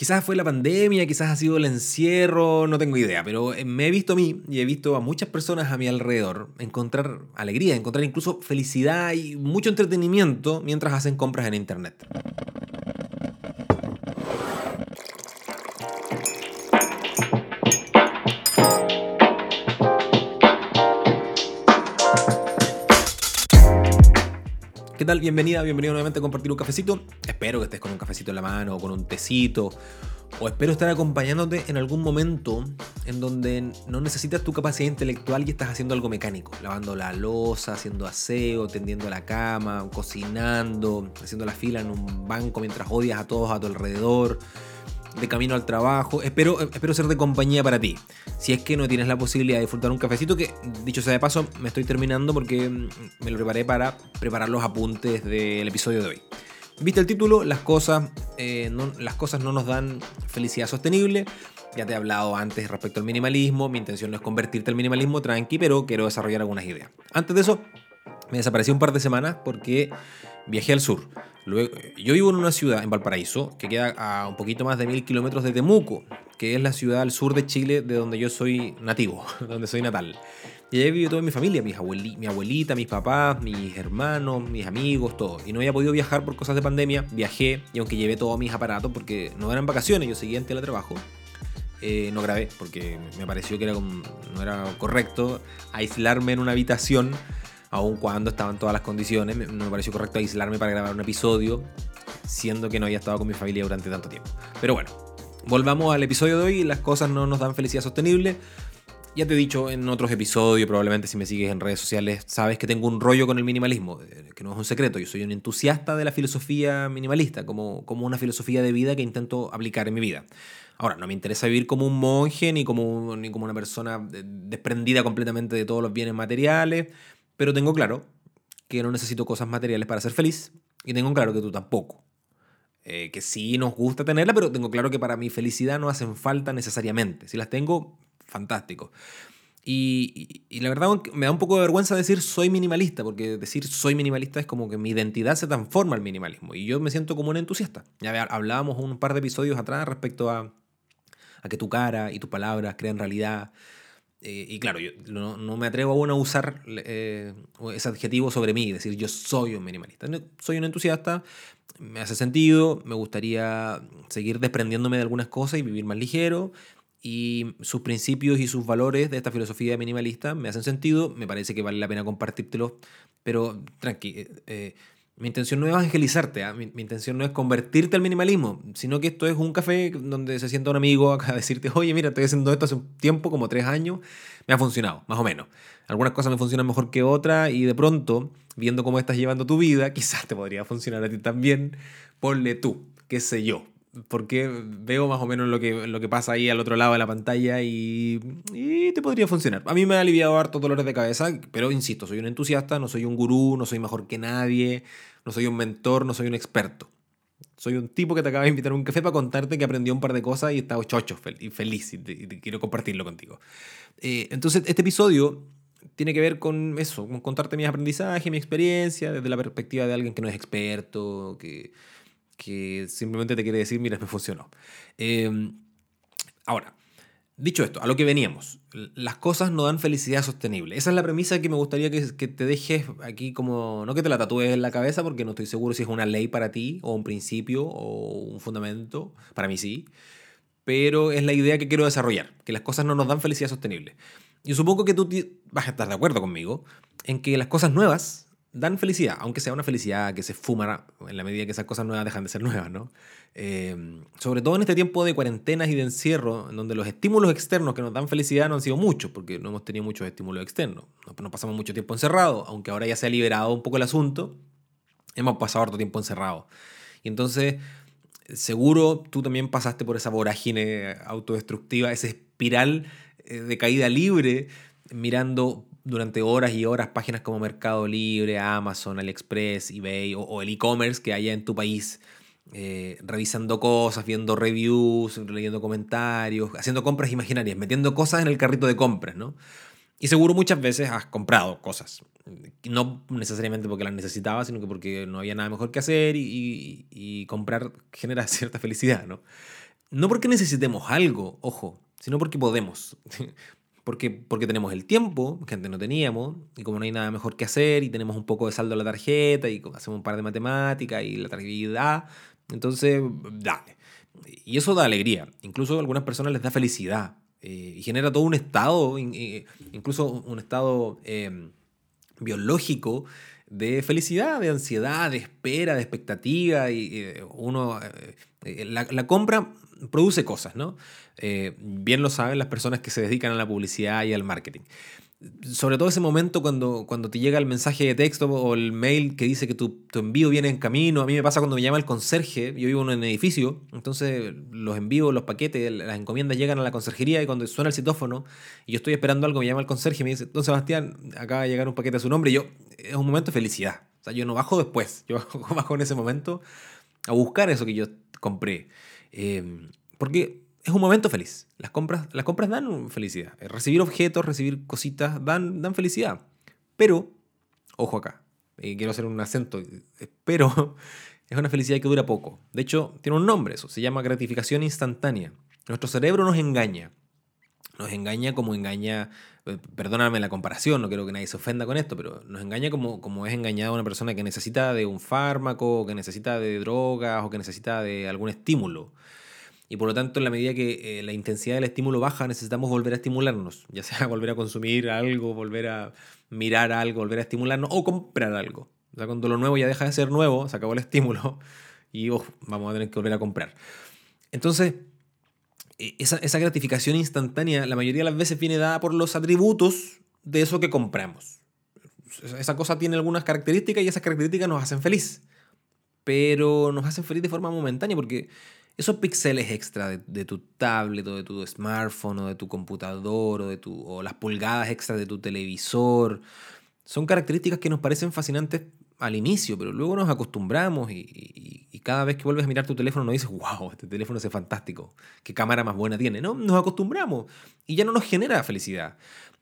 Quizás fue la pandemia, quizás ha sido el encierro, no tengo idea, pero eh, me he visto a mí y he visto a muchas personas a mi alrededor encontrar alegría, encontrar incluso felicidad y mucho entretenimiento mientras hacen compras en Internet. ¿Qué tal? Bienvenida, bienvenido nuevamente a compartir un cafecito. Espero que estés con un cafecito en la mano o con un tecito. O espero estar acompañándote en algún momento en donde no necesitas tu capacidad intelectual y estás haciendo algo mecánico. Lavando la losa, haciendo aseo, tendiendo la cama, cocinando, haciendo la fila en un banco mientras odias a todos a tu alrededor de camino al trabajo. Espero, espero ser de compañía para ti. Si es que no tienes la posibilidad de disfrutar un cafecito, que dicho sea de paso, me estoy terminando porque mm, me lo preparé para preparar los apuntes del episodio de hoy. ¿Viste el título? Las cosas, eh, no, las cosas no nos dan felicidad sostenible. Ya te he hablado antes respecto al minimalismo. Mi intención no es convertirte al minimalismo tranqui, pero quiero desarrollar algunas ideas. Antes de eso, me desaparecí un par de semanas porque viajé al sur. Luego, yo vivo en una ciudad, en Valparaíso, que queda a un poquito más de mil kilómetros de Temuco, que es la ciudad al sur de Chile de donde yo soy nativo, donde soy natal. Y ahí vive toda mi familia, mi abuelita, mis papás, mis hermanos, mis amigos, todo. Y no había podido viajar por cosas de pandemia, viajé y aunque llevé todos mis aparatos porque no eran vacaciones, yo seguía en teletrabajo. Eh, no grabé porque me pareció que era no era correcto aislarme en una habitación aun cuando estaban todas las condiciones. No me pareció correcto aislarme para grabar un episodio, siendo que no había estado con mi familia durante tanto tiempo. Pero bueno, volvamos al episodio de hoy. Las cosas no nos dan felicidad sostenible. Ya te he dicho en otros episodios, probablemente si me sigues en redes sociales, sabes que tengo un rollo con el minimalismo, eh, que no es un secreto. Yo soy un entusiasta de la filosofía minimalista, como, como una filosofía de vida que intento aplicar en mi vida. Ahora, no me interesa vivir como un monje ni como, ni como una persona eh, desprendida completamente de todos los bienes materiales. Pero tengo claro que no necesito cosas materiales para ser feliz y tengo claro que tú tampoco. Eh, que sí nos gusta tenerla, pero tengo claro que para mi felicidad no hacen falta necesariamente. Si las tengo, fantástico. Y, la verdad me da un poco de vergüenza decir soy minimalista, porque decir soy minimalista es como que mi identidad se transforma al minimalismo y yo me siento como un entusiasta. Ya hablábamos un par de episodios atrás respecto a, a que tu cara y tus palabras crean realidad, eh, y claro, yo no, me atrevo aún a usar eh, ese adjetivo sobre mí, decir yo soy un minimalista. soy un entusiasta, me hace sentido, me gustaría seguir desprendiéndome de algunas cosas y vivir más ligero. Y sus principios y sus valores de esta filosofía minimalista me hacen sentido, me parece que vale la pena compartírtelo, pero tranqui, eh, mi intención no es evangelizarte, ¿ah? mi, intención no es convertirte al minimalismo, sino que esto es un café donde se sienta un amigo a decirte, oye, mira, estoy haciendo esto hace un tiempo, como tres años, me ha funcionado, más o menos. Algunas cosas me funcionan mejor que otras y de pronto, viendo cómo estás llevando tu vida, quizás te podría funcionar a ti también. Ponle tú, qué sé yo, porque veo más o menos lo que, pasa ahí al otro lado de la pantalla y, y, te podría funcionar. A mí me ha aliviado harto dolores de cabeza, pero insisto, soy un entusiasta, no soy un gurú, no soy mejor que nadie, no soy un mentor, no soy un experto. Soy un tipo que te acaba de invitar a un café para contarte que aprendió un par de cosas y estaba chocho y feliz y, quiero compartirlo contigo. Eh, entonces, este episodio tiene que ver con eso, con contarte mis aprendizajes, mi experiencia, desde la perspectiva de alguien que no es experto, que, que simplemente te quiere decir, mira, me funcionó. Eh, ahora, Dicho esto, a lo que veníamos, las cosas no dan felicidad sostenible. Esa es la premisa que me gustaría que, te dejes aquí como, no que te la tatúes en la cabeza porque no estoy seguro si es una ley para ti o un principio o un fundamento, para mí sí, pero es la idea que quiero desarrollar, que las cosas no nos dan felicidad sostenible. Yo supongo que tú vas a estar de acuerdo conmigo en que las cosas nuevas dan felicidad, aunque sea una felicidad que se fuma en la medida que esas cosas nuevas dejan de ser nuevas, ¿no? Eh, sobre todo en este tiempo de cuarentenas y de encierro, en donde los estímulos externos que nos dan felicidad no han sido muchos, porque no hemos tenido muchos estímulos externos. No, pasamos mucho tiempo encerrados, aunque ahora ya se ha liberado un poco el asunto, hemos pasado harto tiempo encerrados. Y entonces, seguro tú también pasaste por esa vorágine autodestructiva, esa espiral eh, de caída libre, mirando durante horas y horas páginas como Mercado Libre, Amazon, AliExpress, eBay o, el e-commerce que haya en tu país, eh, revisando cosas, viendo reviews, leyendo comentarios, haciendo compras imaginarias, metiendo cosas en el carrito de compras, ¿no? Y seguro muchas veces has comprado cosas, no necesariamente porque las necesitabas, sino que porque no había nada mejor que hacer y, y comprar genera cierta felicidad, ¿no? no porque necesitemos algo, ojo, sino porque podemos. Porque, porque tenemos el tiempo, que antes no teníamos, y como no hay nada mejor que hacer, y tenemos un poco de saldo en la tarjeta, y hacemos un par de matemáticas, y la tranquilidad, entonces, dale. Y eso da alegría. Incluso a algunas personas les da felicidad. Eh, y genera todo un estado, incluso un estado em, biológico de felicidad, de ansiedad, de espera, de expectativa. Y uno, eh, la, la, compra produce cosas, ¿no? Eh, bien lo saben las personas que se dedican a la publicidad y al marketing. Sobre todo ese momento cuando, cuando te llega el mensaje de texto o el mail que dice que tu, tu, envío viene en camino. A mí me pasa cuando me llama el conserje, yo vivo en un edificio, entonces los envíos, los paquetes, las encomiendas llegan a la conserjería y cuando suena el citófono y yo estoy esperando algo, me llama el conserje y me dice, don Sebastián, acaba de llegar un paquete a su nombre y yo, es un momento de felicidad. O sea, yo no bajo después, yo bajo en ese momento a buscar eso que yo compré. Eh, porque es un momento feliz. Las compras, las compras dan felicidad. Recibir objetos, recibir cositas, dan, dan felicidad. Pero, ojo acá, quiero hacer un acento, pero es una felicidad que dura poco. De hecho, tiene un nombre eso, se llama gratificación instantánea. Nuestro cerebro nos engaña. Nos engaña como engaña, eh, perdóname la comparación, no quiero que nadie se ofenda con esto, pero nos engaña como, como es engañada una persona que necesita de un fármaco, que necesita de drogas o que necesita de algún estímulo. Y por lo tanto, en la medida que eh, la intensidad del estímulo baja, necesitamos volver a estimularnos, ya sea volver a consumir algo, volver a mirar algo, volver a estimularnos o comprar algo. O cuando lo nuevo ya deja de ser nuevo, se acabó el estímulo y vamos a tener que volver a comprar. Entonces, esa, esa gratificación instantánea la mayoría de las veces viene dada por los atributos de eso que compramos. Esa cosa tiene algunas características y esas características nos hacen feliz. Pero nos hacen feliz de forma momentánea porque esos píxeles extra de, tu tablet o de tu smartphone o de tu computador o, de tu, o las pulgadas extra de tu televisor son características que nos parecen fascinantes al inicio, pero luego nos acostumbramos y, cada vez que vuelves a mirar tu teléfono no dices, wow, este teléfono es fantástico, qué cámara más buena tiene. No, nos acostumbramos y ya no nos genera felicidad.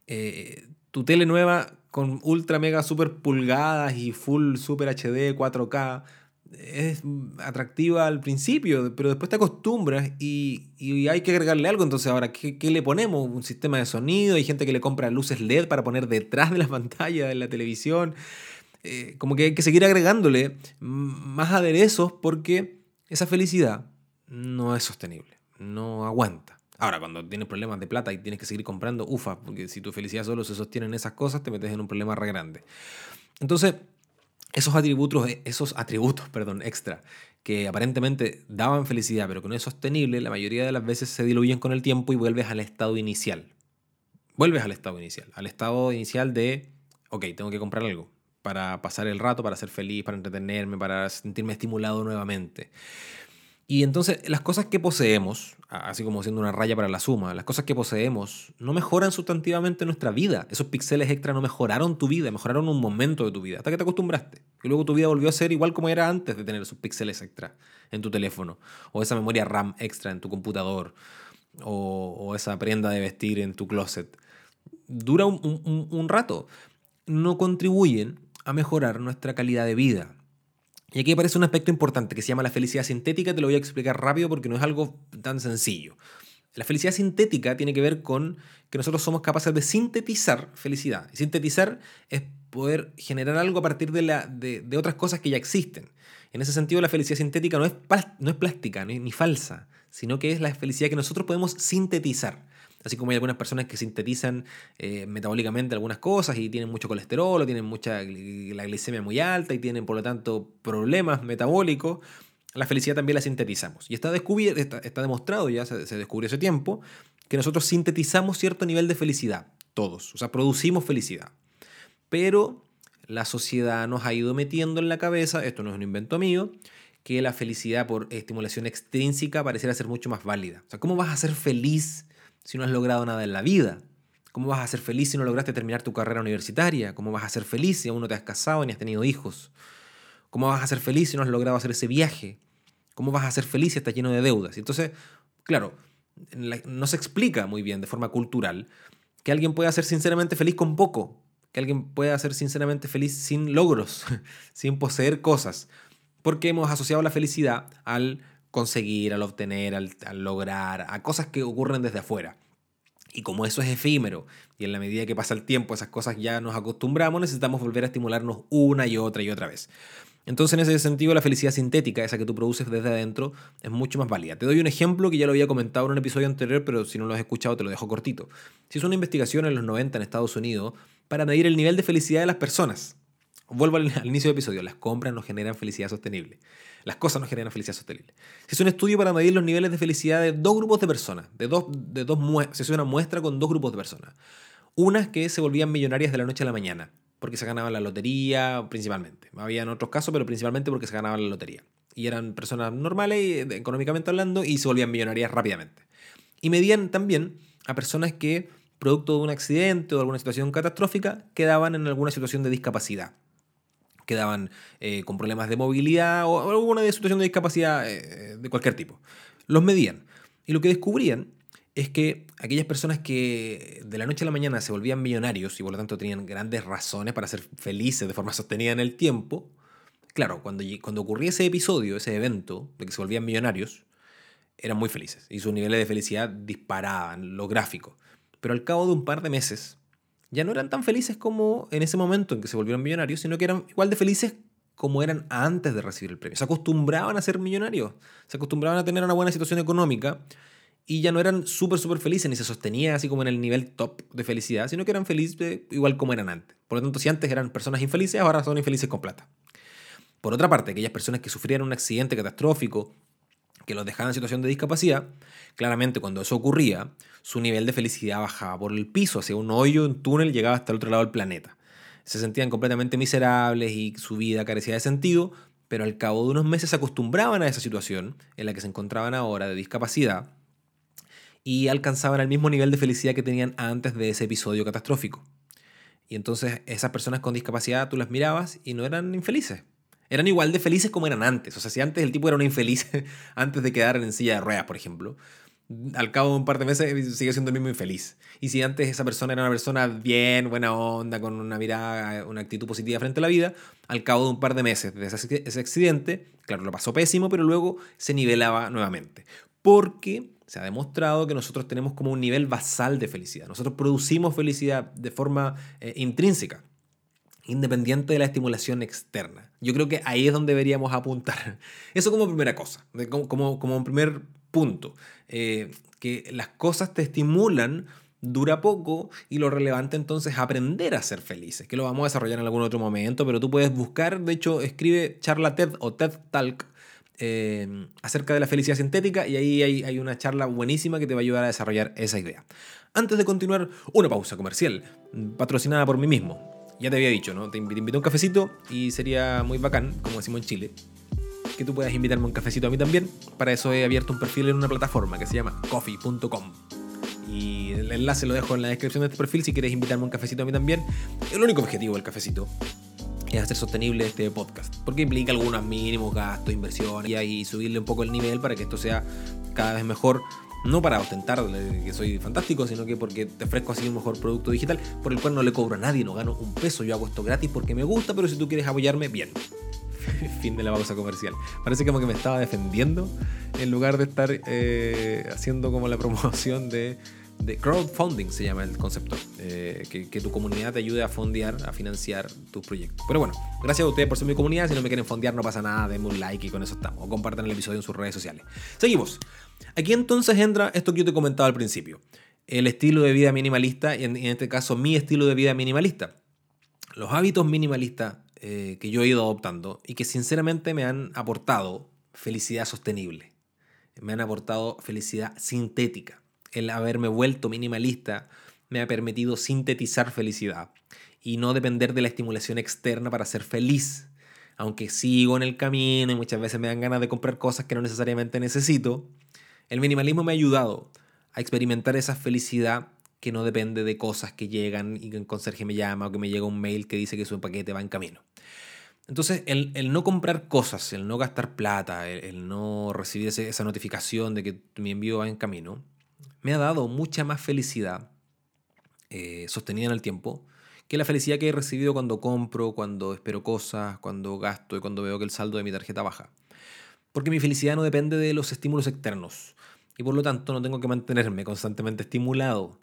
Eh, tu tele nueva con ultra mega super pulgadas y full super HD 4K es atractiva al principio, pero después te acostumbras y, hay que agregarle algo. Entonces, ahora, ¿qué, le ponemos? Un sistema de sonido. Hay gente que le compra luces LED para poner detrás de la pantalla de la televisión. Eh, como que hay que seguir agregándole más aderezos porque esa felicidad no es sostenible, no aguanta. Ahora, cuando tienes problemas de plata y tienes que seguir comprando, ufa, porque si tu felicidad solo se sostiene en esas cosas, te metes en un problema re grande. Entonces, esos atributos, esos atributos perdón, extra que aparentemente daban felicidad pero que no es sostenible, la mayoría de las veces se diluyen con el tiempo y vuelves al estado inicial. Vuelves al estado inicial, al estado inicial de, ok, tengo que comprar algo para pasar el rato, para ser feliz, para entretenerme, para sentirme estimulado nuevamente. Y entonces las cosas que poseemos, así como siendo una raya para la suma, las cosas que poseemos no mejoran sustantivamente nuestra vida. Esos píxeles extra no mejoraron tu vida, mejoraron un momento de tu vida, hasta que te acostumbraste. Y luego tu vida volvió a ser igual como era antes de tener esos píxeles extra en tu teléfono, o esa memoria RAM extra en tu computador, o, esa prenda de vestir en tu closet. Dura un rato. No contribuyen a mejorar nuestra calidad de vida y aquí aparece un aspecto importante que se llama la felicidad sintética, te lo voy a explicar rápido porque no es algo tan sencillo. La felicidad sintética tiene que ver con que nosotros somos capaces de sintetizar felicidad. Sintetizar es poder generar algo a partir de, la, de, otras cosas que ya existen. En ese sentido, la felicidad sintética no es, no es plástica ni falsa, sino que es la felicidad que nosotros podemos sintetizar. Así como hay algunas personas que sintetizan eh, metabólicamente algunas cosas y tienen mucho colesterol o tienen mucha, la glicemia muy alta y tienen por lo tanto problemas metabólicos, la felicidad también la sintetizamos. Y está, está, está demostrado, ya se, se descubrió hace tiempo, que nosotros sintetizamos cierto nivel de felicidad, todos, o sea, producimos felicidad. Pero la sociedad nos ha ido metiendo en la cabeza, esto no es un invento mío, que la felicidad por estimulación extrínseca pareciera ser mucho más válida. O sea, ¿cómo vas a ser feliz si no has logrado nada en la vida? ¿Cómo vas a ser feliz si no lograste terminar tu carrera universitaria? ¿Cómo vas a ser feliz si aún no te has casado ni has tenido hijos? ¿Cómo vas a ser feliz si no has logrado hacer ese viaje? ¿Cómo vas a ser feliz si estás lleno de deudas? Entonces, claro, no se explica muy bien de forma cultural que alguien pueda ser sinceramente feliz con poco, que alguien pueda ser sinceramente feliz sin logros, sin poseer cosas, porque hemos asociado la felicidad al conseguir, al obtener, al, lograr, a cosas que ocurren desde afuera. Y como eso es efímero y en la medida que pasa el tiempo esas cosas ya nos acostumbramos, necesitamos volver a estimularnos una y otra y otra vez. Entonces, en ese sentido, la felicidad sintética, esa que tú produces desde adentro, es mucho más válida. Te doy un ejemplo que ya lo había comentado en un episodio anterior, pero si no lo has escuchado te lo dejo cortito. Si es una investigación en los 90 en Estados Unidos para medir el nivel de felicidad de las personas. Vuelvo al, inicio del episodio, las compras no generan felicidad sostenible. Las cosas no generan felicidad sostenible. Si es un estudio para medir los niveles de felicidad de dos grupos de personas, de dos, de dos se hace una muestra con dos grupos de personas. Unas que se volvían millonarias de la noche a la mañana, porque se ganaban la lotería principalmente. Había otros casos, pero principalmente porque se ganaban la lotería. Y eran personas normales, económicamente hablando, y se volvían millonarias rápidamente. Y medían también a personas que, producto de un accidente o de alguna situación catastrófica, quedaban en alguna situación de discapacidad quedaban eh, con problemas de movilidad o alguna situación de discapacidad eh, de cualquier tipo. Los medían. Y lo que descubrían es que aquellas personas que de la noche a la mañana se volvían millonarios y por lo tanto tenían grandes razones para ser felices de forma sostenida en el tiempo, claro, cuando, cuando ocurría ese episodio, ese evento de que se volvían millonarios, eran muy felices y sus niveles de felicidad disparaban, lo gráfico. Pero al cabo de un par de meses, ya no eran tan felices como en ese momento en que se volvieron millonarios, sino que eran igual de felices como eran antes de recibir el premio. Se acostumbraban a ser millonarios, se acostumbraban a tener una buena situación económica y ya no eran súper, súper felices, ni se sostenían así como en el nivel top de felicidad, sino que eran felices igual como eran antes. Por lo tanto, si antes eran personas infelices, ahora son infelices con plata. Por otra parte, aquellas personas que sufrieron un accidente catastrófico que los dejaban en situación de discapacidad, claramente cuando eso ocurría, su nivel de felicidad bajaba por el piso, hacia un hoyo, un túnel, llegaba hasta el otro lado del planeta. Se sentían completamente miserables y su vida carecía de sentido, pero al cabo de unos meses se acostumbraban a esa situación en la que se encontraban ahora de discapacidad y alcanzaban el mismo nivel de felicidad que tenían antes de ese episodio catastrófico. Y entonces esas personas con discapacidad tú las mirabas y no eran infelices, eran igual de felices como eran antes. O sea, si antes el tipo era un infeliz antes de quedar en silla de ruedas, por ejemplo, al cabo de un par de meses sigue siendo el mismo infeliz. Y si antes esa persona era una persona bien, buena onda, con una mirada, una actitud positiva frente a la vida, al cabo de un par de meses de ese accidente, claro, lo pasó pésimo, pero luego se nivelaba nuevamente. Porque se ha demostrado que nosotros tenemos como un nivel basal de felicidad. Nosotros producimos felicidad de forma eh, intrínseca independiente de la estimulación externa. Yo creo que ahí es donde deberíamos apuntar. Eso como primera cosa, como, primer punto. Eh, que las cosas te estimulan dura poco y lo relevante entonces es aprender a ser felices, que lo vamos a desarrollar en algún otro momento, pero tú puedes buscar, de hecho, escribe charla TED o TED Talk eh, acerca de la felicidad sintética y ahí hay, hay, una charla buenísima que te va a ayudar a desarrollar esa idea. Antes de continuar, una pausa comercial, patrocinada por mí mismo ya te había dicho, ¿no? Te invito a un cafecito y sería muy bacán, como decimos en Chile, que tú puedas invitarme un cafecito a mí también. Para eso he abierto un perfil en una plataforma que se llama coffee.com. Y el enlace lo dejo en la descripción de este perfil si quieres invitarme un cafecito a mí también. El único objetivo del cafecito es hacer sostenible este podcast, porque implica algunos mínimos gastos, inversiones y ahí subirle un poco el nivel para que esto sea cada vez mejor no para ostentar que soy fantástico, sino que porque te ofrezco así un mejor producto digital por el cual no le cobro a nadie, no gano un peso. Yo hago esto gratis porque me gusta, pero si tú quieres apoyarme, bien. fin de la pausa comercial. Parece como que me estaba defendiendo en lugar de estar eh, haciendo como la promoción de, de, crowdfunding, se llama el concepto. Eh, que, que, tu comunidad te ayude a fondear, a financiar tus proyectos. Pero bueno, gracias a ustedes por ser mi comunidad. Si no me quieren fondear, no pasa nada. Denme un like y con eso estamos. O compartan el episodio en sus redes sociales. Seguimos. Aquí entonces entra esto que yo te comentaba al principio, el estilo de vida minimalista y en, este caso mi estilo de vida minimalista. Los hábitos minimalistas eh, que yo he ido adoptando y que sinceramente me han aportado felicidad sostenible, me han aportado felicidad sintética. El haberme vuelto minimalista me ha permitido sintetizar felicidad y no depender de la estimulación externa para ser feliz. Aunque sigo en el camino y muchas veces me dan ganas de comprar cosas que no necesariamente necesito, el minimalismo me ha ayudado a experimentar esa felicidad que no depende de cosas que llegan y que un conserje me llama o que me llega un mail que dice que su paquete va en camino. Entonces, el, no comprar cosas, el no gastar plata, el, no recibir esa notificación de que mi envío va en camino, me ha dado mucha más felicidad eh, sostenida en el tiempo que la felicidad que he recibido cuando compro, cuando espero cosas, cuando gasto y cuando veo que el saldo de mi tarjeta baja. Porque mi felicidad no depende de los estímulos externos. Y por lo tanto no tengo que mantenerme constantemente estimulado.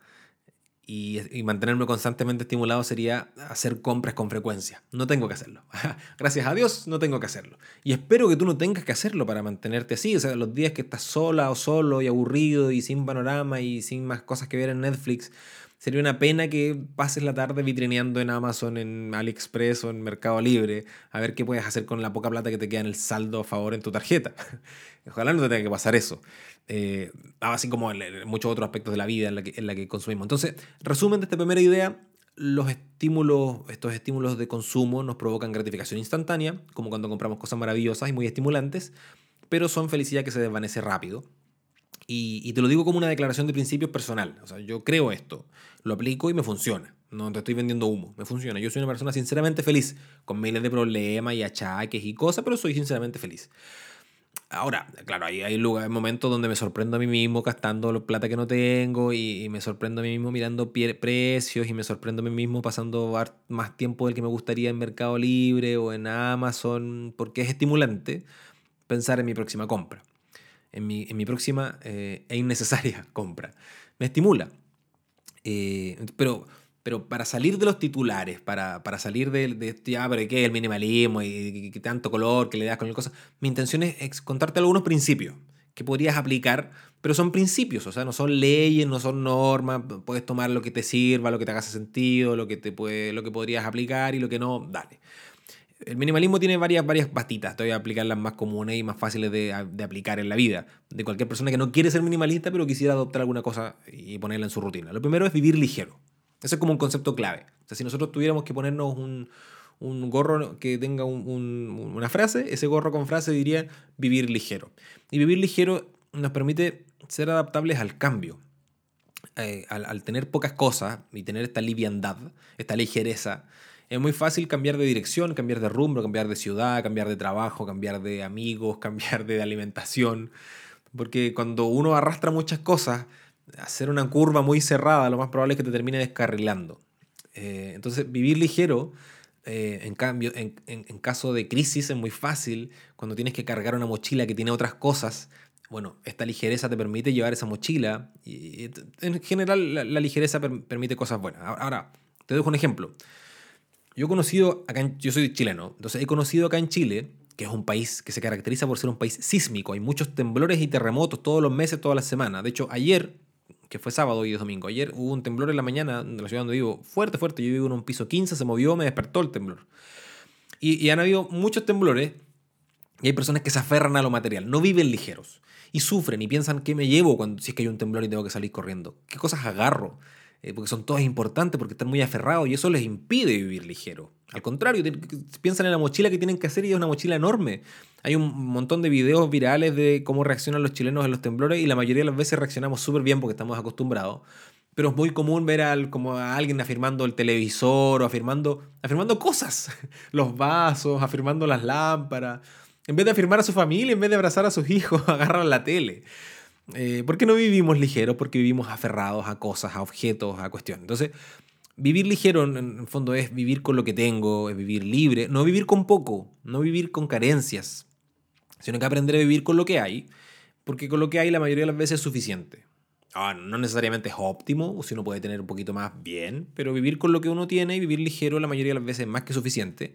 Y, mantenerme constantemente estimulado sería hacer compras con frecuencia. No tengo que hacerlo. Gracias a Dios no tengo que hacerlo. Y espero que tú no tengas que hacerlo para mantenerte así. O sea, los días que estás sola o solo y aburrido y sin panorama y sin más cosas que ver en Netflix, Sería una pena que pases la tarde vitrineando en Amazon, en AliExpress o en Mercado Libre a ver qué puedes hacer con la poca plata que te queda en el saldo a favor en tu tarjeta. Ojalá no te tenga que pasar eso. Eh, así como en, muchos otros aspectos de la vida en la, que, consumimos. Entonces, resumen de esta primera idea, los estímulos, estos estímulos de consumo nos provocan gratificación instantánea, como cuando compramos cosas maravillosas y muy estimulantes, pero son felicidad que se desvanece rápido. Y, te lo digo como una declaración de principios personal. O sea, yo creo esto, lo aplico y me funciona. No te estoy vendiendo humo, me funciona. Yo soy una persona sinceramente feliz, con miles de problemas y achaques y cosas, pero soy sinceramente feliz. Ahora, claro, hay, hay, lugares, momentos donde me sorprendo a mí mismo gastando la plata que no tengo y, me sorprendo a mí mismo mirando precios y me sorprendo a mí mismo pasando más tiempo del que me gustaría en Mercado Libre o en Amazon, porque es estimulante pensar en mi próxima compra en mi, próxima eh, e innecesaria compra. Me estimula. Eh, pero, pero para salir de los titulares, para, salir de, de este, ah, pero ¿qué? El minimalismo y, tanto color que le das con el cosa. Mi intención es, contarte algunos principios que podrías aplicar, pero son principios, o sea, no son leyes, no son normas, puedes tomar lo que te sirva, lo que te haga sentido, lo que, te puede, lo que podrías aplicar y lo que no, dale. El minimalismo tiene varias, varias bastitas. Te voy a aplicar las más comunes y más fáciles de, aplicar en la vida. De cualquier persona que no quiere ser minimalista, pero quisiera adoptar alguna cosa y ponerla en su rutina. Lo primero es vivir ligero. Ese es como un concepto clave. O sea, si nosotros tuviéramos que ponernos un, gorro que tenga una frase, ese gorro con frase diría vivir ligero. Y vivir ligero nos permite ser adaptables al cambio. Eh, al, al, tener pocas cosas y tener esta liviandad, esta ligereza, es muy fácil cambiar de dirección, cambiar de rumbo, cambiar de ciudad, cambiar de trabajo, cambiar de amigos, cambiar de alimentación. Porque cuando uno arrastra muchas cosas, hacer una curva muy cerrada, lo más probable es que te termine descarrilando. Eh, entonces, vivir ligero, eh, en cambio, en, caso de crisis es muy fácil. Cuando tienes que cargar una mochila que tiene otras cosas, bueno, esta ligereza te permite llevar esa mochila. Y, en general, la, ligereza permite cosas buenas. Ahora, te dejo un ejemplo. Yo he conocido acá, yo soy chileno, entonces he conocido acá en Chile, que es un país que se caracteriza por ser un país sísmico. Hay muchos temblores y terremotos todos los meses, todas las semanas. De hecho, ayer, que fue sábado y es domingo, ayer hubo un temblor en la mañana de la ciudad donde vivo, fuerte, fuerte. Yo vivo en un piso 15, se movió, me despertó el temblor. Y, y han habido muchos temblores y hay personas que se aferran a lo material, no viven ligeros y sufren y piensan qué me llevo cuando si es que hay un temblor y tengo que salir corriendo, qué cosas agarro, eh, porque son todas importantes, porque están muy aferrados y eso les impide vivir ligero. Al contrario, piensan en la mochila que tienen que hacer y es una mochila enorme. Hay un montón de videos virales de cómo reaccionan los chilenos a los temblores y la mayoría de las veces reaccionamos súper bien porque estamos acostumbrados. Pero es muy común ver al, como a alguien afirmando el televisor o afirmando, afirmando cosas, los vasos, afirmando las lámparas. En vez de afirmar a su familia, en vez de abrazar a sus hijos, agarran la tele. Eh, ¿Por qué no vivimos ligeros? Porque vivimos aferrados a cosas, a objetos, a cuestiones. Entonces, vivir ligero en el fondo es vivir con lo que tengo, es vivir libre, no vivir con poco, no vivir con carencias, sino que aprender a vivir con lo que hay, porque con lo que hay la mayoría de las veces es suficiente. Ah, no necesariamente es óptimo, o si uno puede tener un poquito más bien, pero vivir con lo que uno tiene y vivir ligero la mayoría de las veces es más que suficiente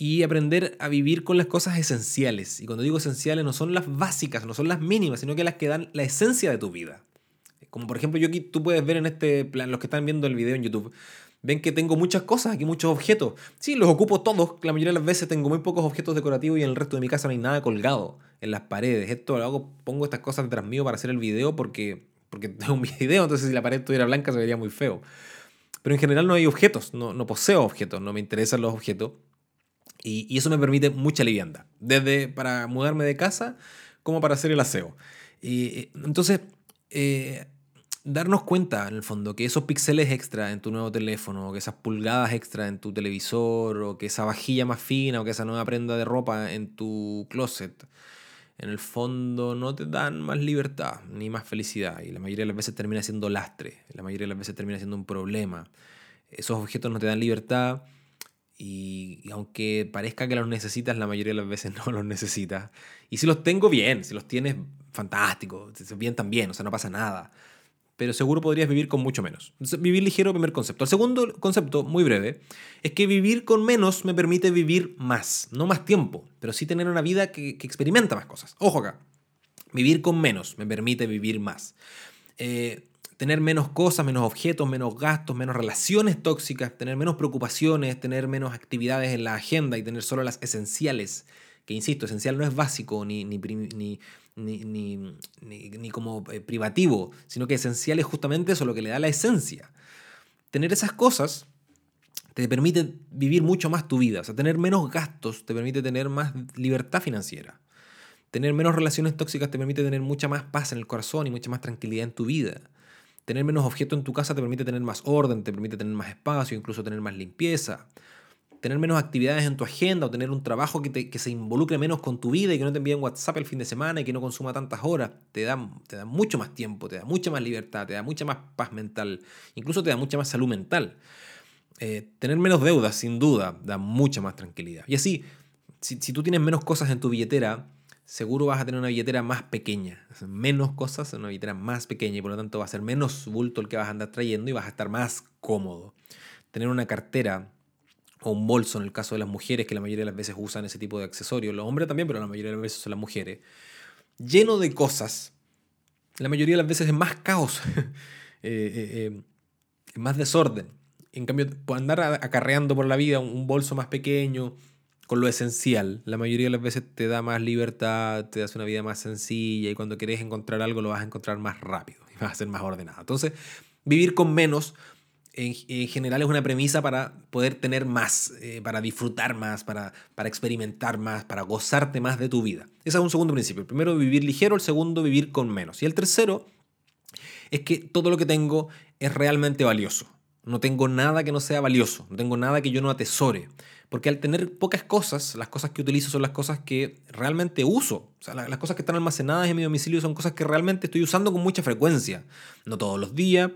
y aprender a vivir con las cosas esenciales. Y cuando digo esenciales no son las básicas, no son las mínimas, sino que las que dan la esencia de tu vida. Como por ejemplo, yo aquí tú puedes ver en este plan, los que están viendo el video en YouTube, ven que tengo muchas cosas, aquí muchos objetos. Sí, los ocupo todos, la mayoría de las veces tengo muy pocos objetos decorativos y en el resto de mi casa no hay nada colgado en las paredes. Esto lo hago, pongo estas cosas detrás mío para hacer el video porque, porque tengo un video, entonces si la pared estuviera blanca se vería muy feo. Pero en general no hay objetos, no, no poseo objetos, no me interesan los objetos. Y, eso me permite mucha liviandad, desde para mudarme de casa como para hacer el aseo. Y, entonces, eh, darnos cuenta, en el fondo, que esos píxeles extra en tu nuevo teléfono, que esas pulgadas extra en tu televisor, o que esa vajilla más fina, o que esa nueva prenda de ropa en tu closet, en el fondo no te dan más libertad ni más felicidad. Y la mayoría de las veces termina siendo lastre, la mayoría de las veces termina siendo un problema. Esos objetos no te dan libertad Y, aunque parezca que los necesitas, la mayoría de las veces no los necesitas. Y si los tengo bien, si los tienes, fantástico. Bien también, o sea, no pasa nada. Pero seguro podrías vivir con mucho menos. vivir ligero, primer concepto. El segundo concepto, muy breve, es que vivir con menos me permite vivir más. No más tiempo, pero sí tener una vida que, experimenta más cosas. Ojo acá. Vivir con menos me permite vivir más. Eh, tener menos cosas, menos objetos, menos gastos, menos relaciones tóxicas, tener menos preocupaciones, tener menos actividades en la agenda y tener solo las esenciales, que insisto, esencial no es básico ni, ni, ni, ni como eh, privativo, sino que esencial es justamente eso, lo que le da la esencia. Tener esas cosas te permite vivir mucho más tu vida, o sea, tener menos gastos te permite tener más libertad financiera. Tener menos relaciones tóxicas te permite tener mucha más paz en el corazón y mucha más tranquilidad en tu vida. Tener menos objetos en tu casa te permite tener más orden, te permite tener más espacio, incluso tener más limpieza. Tener menos actividades en tu agenda o tener un trabajo que, se involucre menos con tu vida y que no te envíen WhatsApp el fin de semana y que no consuma tantas horas, te da, te da mucho más tiempo, te da mucha más libertad, te da mucha más paz mental, incluso te da mucha más salud mental. Eh, tener menos deudas, sin duda, da mucha más tranquilidad. Y así, si, si tú tienes menos cosas en tu billetera, seguro vas a tener una billetera más pequeña, menos cosas una billetera más pequeña y por lo tanto va a ser menos bulto el que vas a andar trayendo y vas a estar más cómodo. Tener una cartera o un bolso en el caso de las mujeres, que la mayoría de las veces usan ese tipo de accesorios, los hombres también, pero la mayoría de las veces son las mujeres, lleno de cosas, la mayoría de las veces es más caos, eh, eh, eh, más desorden. En cambio, andar acarreando por la vida un bolso más pequeño, con lo esencial. La mayoría de las veces te da más libertad, te das una vida más sencilla y cuando quieres encontrar algo lo vas a encontrar más rápido y vas a ser más ordenado. Entonces, vivir con menos en, general es una premisa para poder tener más, eh, para disfrutar más, para, para experimentar más, para gozarte más de tu vida. Ese es un segundo principio. El primero, vivir ligero, el segundo, vivir con menos. Y el tercero es que todo lo que tengo es realmente valioso. No tengo nada que no sea valioso, no tengo nada que yo no atesore. Porque al tener pocas cosas, las cosas que utilizo son las cosas que realmente uso. O sea, las cosas que están almacenadas en mi domicilio son cosas que realmente estoy usando con mucha frecuencia. No todos los días,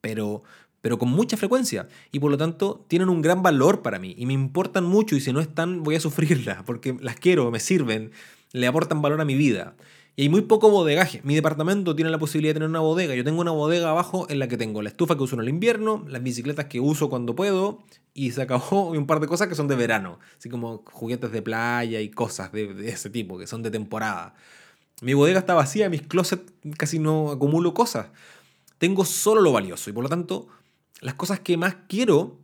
pero, pero con mucha frecuencia. Y por lo tanto tienen un gran valor para mí. Y me importan mucho y si no están voy a sufrirlas. Porque las quiero, me sirven, le aportan valor a mi vida. Y hay muy poco bodegaje. Mi departamento tiene la posibilidad de tener una bodega. Yo tengo una bodega abajo en la que tengo la estufa que uso en el invierno, las bicicletas que uso cuando puedo, y se acabó un par de cosas que son de verano, así como juguetes de playa y cosas de, ese tipo, que son de temporada. Mi bodega está vacía, mis closets casi no acumulo cosas. Tengo solo lo valioso y por lo tanto las cosas que más quiero,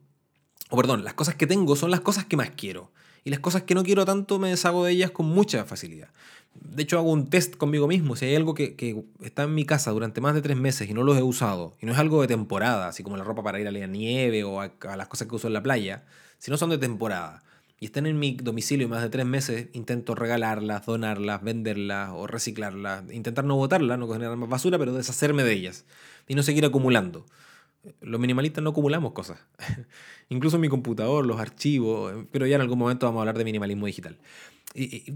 o perdón, las cosas que tengo son las cosas que más quiero. Y las cosas que no quiero tanto me deshago de ellas con mucha facilidad. De hecho, hago un test conmigo mismo. Si hay algo que, está en mi casa durante más de tres meses y no los he usado, y no es algo de temporada, así como la ropa para ir a la nieve o a, las cosas que uso en la playa, si no son de temporada y están en mi domicilio más de tres meses, intento regalarlas, donarlas, venderlas o reciclarlas. Intentar no botarlas, no generar más basura, pero deshacerme de ellas y no seguir acumulando. Los minimalistas no acumulamos cosas. Incluso mi computador, los archivos, pero ya en algún momento vamos a hablar de minimalismo digital.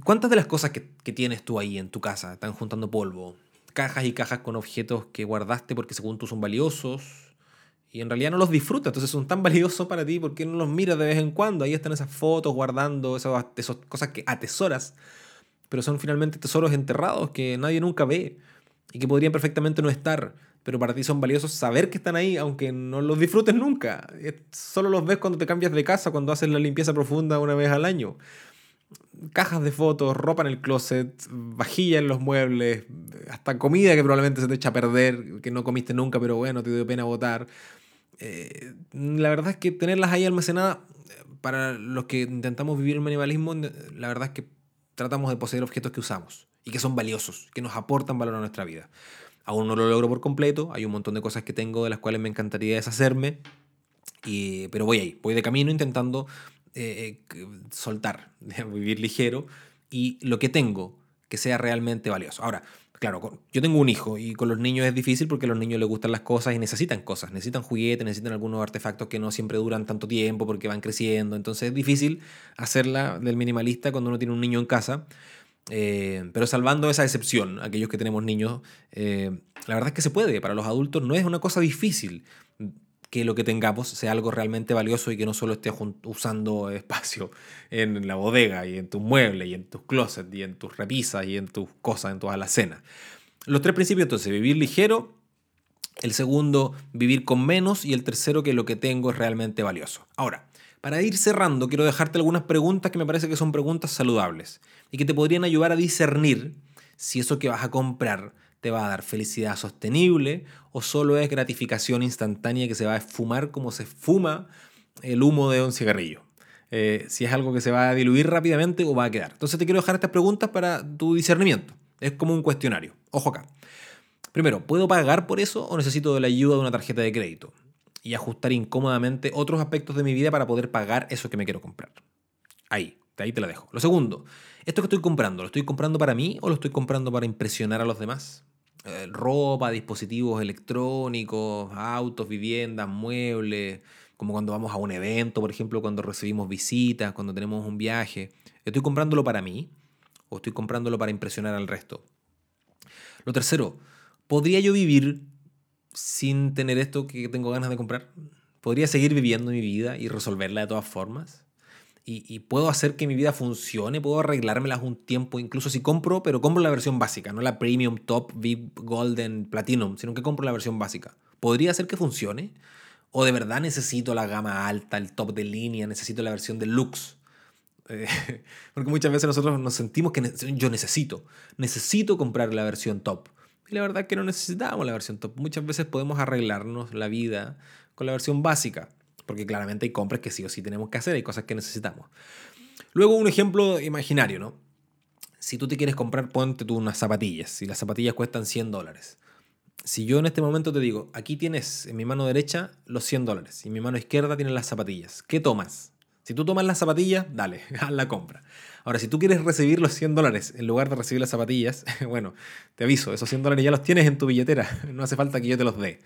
¿Cuántas de las cosas que, tienes tú ahí en tu casa están juntando polvo? Cajas y cajas con objetos que guardaste porque según tú son valiosos y en realidad no los disfrutas, entonces son tan valiosos para ti, porque no los miras de vez en cuando? Ahí están esas fotos guardando esas cosas que atesoras, pero son finalmente tesoros enterrados que nadie nunca ve y que podrían perfectamente no estar, pero para ti son valiosos saber que están ahí, aunque no los disfrutes nunca. Solo los ves cuando te cambias de casa, cuando haces la limpieza profunda una vez al año cajas de fotos, ropa en el closet, vajilla en los muebles, hasta comida que probablemente se te echa a perder, que no comiste nunca, pero bueno, te dio pena botar. Eh, la verdad es que tenerlas ahí almacenadas, para los que intentamos vivir el minimalismo, la verdad es que tratamos de poseer objetos que usamos y que son valiosos, que nos aportan valor a nuestra vida. Aún no lo logro por completo, hay un montón de cosas que tengo de las cuales me encantaría deshacerme, y, pero voy ahí, voy de camino intentando eh, eh, soltar, vivir ligero y lo que tengo que sea realmente valioso. Ahora, claro, yo tengo un hijo y con los niños es difícil porque a los niños les gustan las cosas y necesitan cosas, necesitan juguetes, necesitan algunos artefactos que no siempre duran tanto tiempo porque van creciendo. Entonces es difícil hacerla del minimalista cuando uno tiene un niño en casa. Eh, pero salvando esa excepción, aquellos que tenemos niños, la verdad es que se puede. Para los adultos no es una cosa difícil que lo que tengamos sea algo realmente valioso y que no solo estés usando espacio en la bodega y en tus muebles y en tus closets y en tus repisas y en tus cosas, en toda la cena. Los tres principios entonces, vivir ligero, el segundo, vivir con menos y el tercero, que lo que tengo es realmente valioso. Ahora, para ir cerrando, quiero dejarte algunas preguntas que me parece que son preguntas saludables y que te podrían ayudar a discernir si eso que vas a comprar te va a dar felicidad sostenible o solo es gratificación instantánea que se va a esfumar como se fuma el humo de un cigarrillo. Eh, si es algo que se va a diluir rápidamente o va a quedar. Entonces te quiero dejar estas preguntas para tu discernimiento. Es como un cuestionario. Ojo acá. Primero, ¿puedo pagar por eso o necesito de la ayuda de una tarjeta de crédito? Y ajustar incómodamente otros aspectos de mi vida para poder pagar eso que me quiero comprar. Ahí, de ahí te lo dejo. Lo segundo, ¿esto que estoy comprando, lo estoy comprando para mí o lo estoy comprando para impresionar a los demás? Eh, ropa, dispositivos electrónicos, autos, viviendas, muebles, como cuando vamos a un evento, por ejemplo, cuando recibimos visitas, cuando tenemos un viaje. ¿Estoy comprándolo para mí o estoy comprándolo para impresionar al resto? Lo tercero, ¿podría yo vivir sin tener esto que tengo ganas de comprar? ¿Podría seguir viviendo mi vida y resolverla de todas formas? ¿Y, puedo hacer que mi vida funcione? ¿Puedo arreglármelas un tiempo? Incluso si compro, pero compro la versión básica, no la Premium, Top, VIP, Golden, Platinum, sino que compro la versión básica. ¿Podría hacer que funcione? ¿O de verdad necesito la gama alta, el top de línea, necesito la versión deluxe? Eh, porque muchas veces nosotros nos sentimos que yo necesito, necesito comprar la versión top. Y la verdad es que no necesitamos la versión top. Muchas veces podemos arreglarnos la vida con la versión básica, porque claramente hay compras que sí o sí tenemos que hacer, hay cosas que necesitamos. Luego un ejemplo imaginario, ¿no? Si tú te quieres comprar, ponte tú unas zapatillas, si las zapatillas cuestan 100 dólares. Si yo en este momento te digo, aquí tienes en mi mano derecha los 100 dólares y en mi mano izquierda tienes las zapatillas, ¿qué tomas? Si tú tomas las zapatillas, dale, haz la compra. Ahora, si tú quieres recibir los 100 dólares en lugar de recibir las zapatillas, bueno, te aviso, esos 100 dólares ya los tienes en tu billetera, no hace falta que yo te los dé.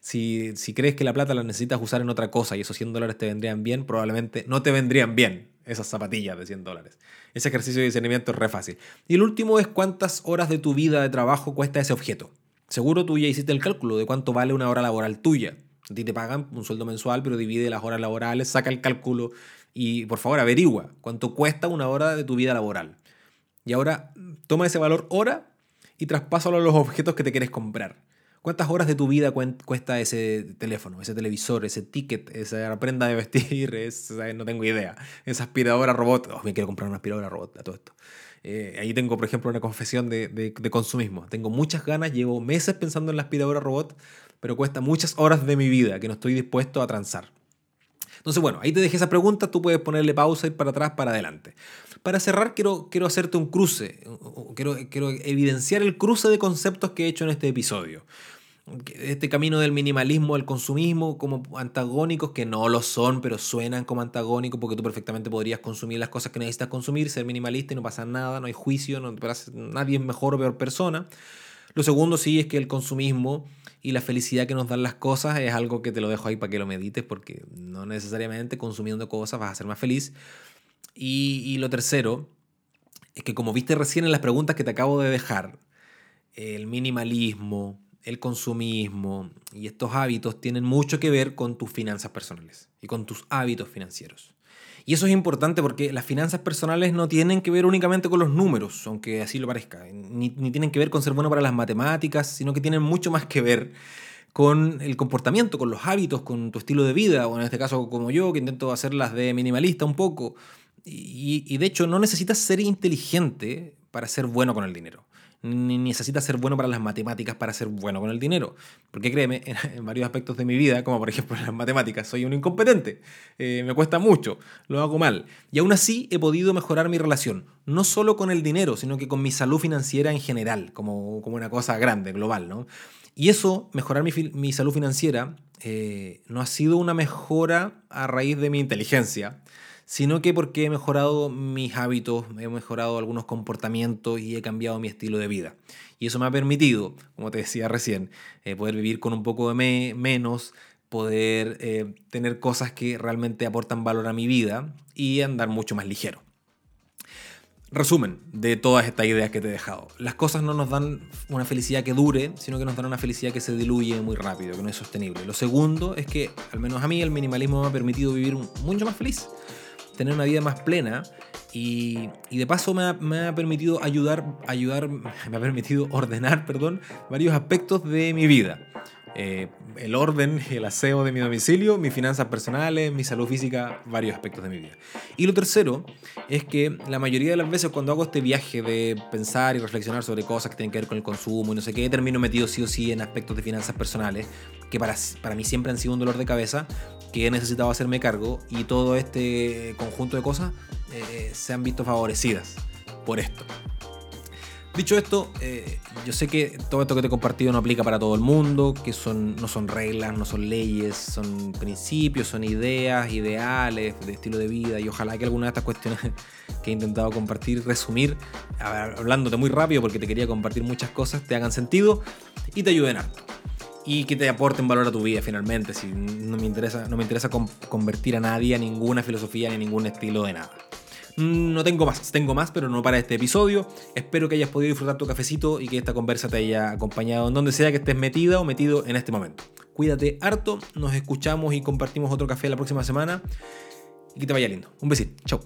Si, si crees que la plata la necesitas usar en otra cosa y esos 100 dólares te vendrían bien, probablemente no te vendrían bien esas zapatillas de 100 dólares. Ese ejercicio de discernimiento es re fácil. Y el último es cuántas horas de tu vida de trabajo cuesta ese objeto. Seguro tú ya hiciste el cálculo de cuánto vale una hora laboral tuya. A ti te pagan un sueldo mensual, pero divide las horas laborales, saca el cálculo y por favor averigua cuánto cuesta una hora de tu vida laboral. Y ahora toma ese valor hora y traspásalo a los objetos que te quieres comprar. ¿Cuántas horas de tu vida cuesta ese teléfono, ese televisor, ese ticket, esa prenda de vestir? no tengo idea. Esa aspiradora robot. Oh, me quiero comprar una aspiradora robot a todo esto. Eh, ahí tengo, por ejemplo, una confesión de, de, consumismo. Tengo muchas ganas, llevo meses pensando en la aspiradora robot, pero cuesta muchas horas de mi vida que no estoy dispuesto a transar. Entonces, bueno, ahí te dejé esa pregunta, tú puedes ponerle pausa, ir para atrás, para adelante. Para cerrar, quiero, quiero hacerte un cruce, quiero, quiero evidenciar el cruce de conceptos que he hecho en este episodio. Este camino del minimalismo al consumismo como antagónicos, que no lo son, pero suenan como antagónicos porque tú perfectamente podrías consumir las cosas que necesitas consumir, ser minimalista y no pasa nada, no hay juicio, no, nadie es mejor o peor persona. Lo segundo sí es que el consumismo y la felicidad que nos dan las cosas es algo que te lo dejo ahí para que lo medites porque no necesariamente consumiendo cosas vas a ser más feliz. Y, lo tercero es que como viste recién en las preguntas que te acabo de dejar, el minimalismo, el consumismo y estos hábitos tienen mucho que ver con tus finanzas personales y con tus hábitos financieros. Y eso es importante porque las finanzas personales no tienen que ver únicamente con los números, aunque así lo parezca, ni, tienen que ver con ser bueno para las matemáticas, sino que tienen mucho más que ver con el comportamiento, con los hábitos, con tu estilo de vida, o en este caso como yo, que intento hacerlas de minimalista un poco. Y, y de hecho no necesitas ser inteligente para ser bueno con el dinero ni necesitas ser bueno para las matemáticas para ser bueno con el dinero. Porque créeme, en, varios aspectos de mi vida, como por ejemplo las matemáticas, soy un incompetente. Eh, me cuesta mucho, lo hago mal. Y aún así he podido mejorar mi relación, no solo con el dinero, sino que con mi salud financiera en general, como, como una cosa grande, global. ¿no? Y eso, mejorar mi, mi salud financiera, eh, no ha sido una mejora a raíz de mi inteligencia, sino que porque he mejorado mis hábitos, he mejorado algunos comportamientos y he cambiado mi estilo de vida. Y eso me ha permitido, como te decía recién, eh, poder vivir con un poco de menos, poder eh, tener cosas que realmente aportan valor a mi vida y andar mucho más ligero. Resumen de todas estas ideas que te he dejado. Las cosas no nos dan una felicidad que dure, sino que nos dan una felicidad que se diluye muy rápido, que no es sostenible. Lo segundo es que, al menos a mí, el minimalismo me ha permitido vivir mucho más feliz, tener una vida más plena y, de paso me ha, permitido ayudar, ayudar, me ha permitido ordenar, perdón, varios aspectos de mi vida. Eh, el orden, el aseo de mi domicilio, mis finanzas personales, mi salud física, varios aspectos de mi vida. Y lo tercero es que la mayoría de las veces cuando hago este viaje de pensar y reflexionar sobre cosas que tienen que ver con el consumo y no sé qué, termino metido sí o sí en aspectos de finanzas personales que para, para mí siempre han sido un dolor de cabeza, que he necesitado hacerme cargo y todo este conjunto de cosas eh, se han visto favorecidas por esto. Dicho esto, eh, yo sé que todo esto que te he compartido no aplica para todo el mundo, que son, no son reglas, no son leyes, son principios, son ideas, ideales de estilo de vida y ojalá que alguna de estas cuestiones que he intentado compartir, resumir, hablándote muy rápido porque te quería compartir muchas cosas, te hagan sentido y te ayuden harto. Y que te aporten valor a tu vida finalmente, si no me interesa, no me interesa convertir a nadie a ninguna filosofía ni ningún estilo de nada. Mm, no tengo más, tengo más, pero no para este episodio. Espero que hayas podido disfrutar tu cafecito y que esta conversa te haya acompañado en donde sea que estés metida o metido en este momento. Cuídate harto, nos escuchamos y compartimos otro café la próxima semana y que te vaya lindo. Un besito, chao.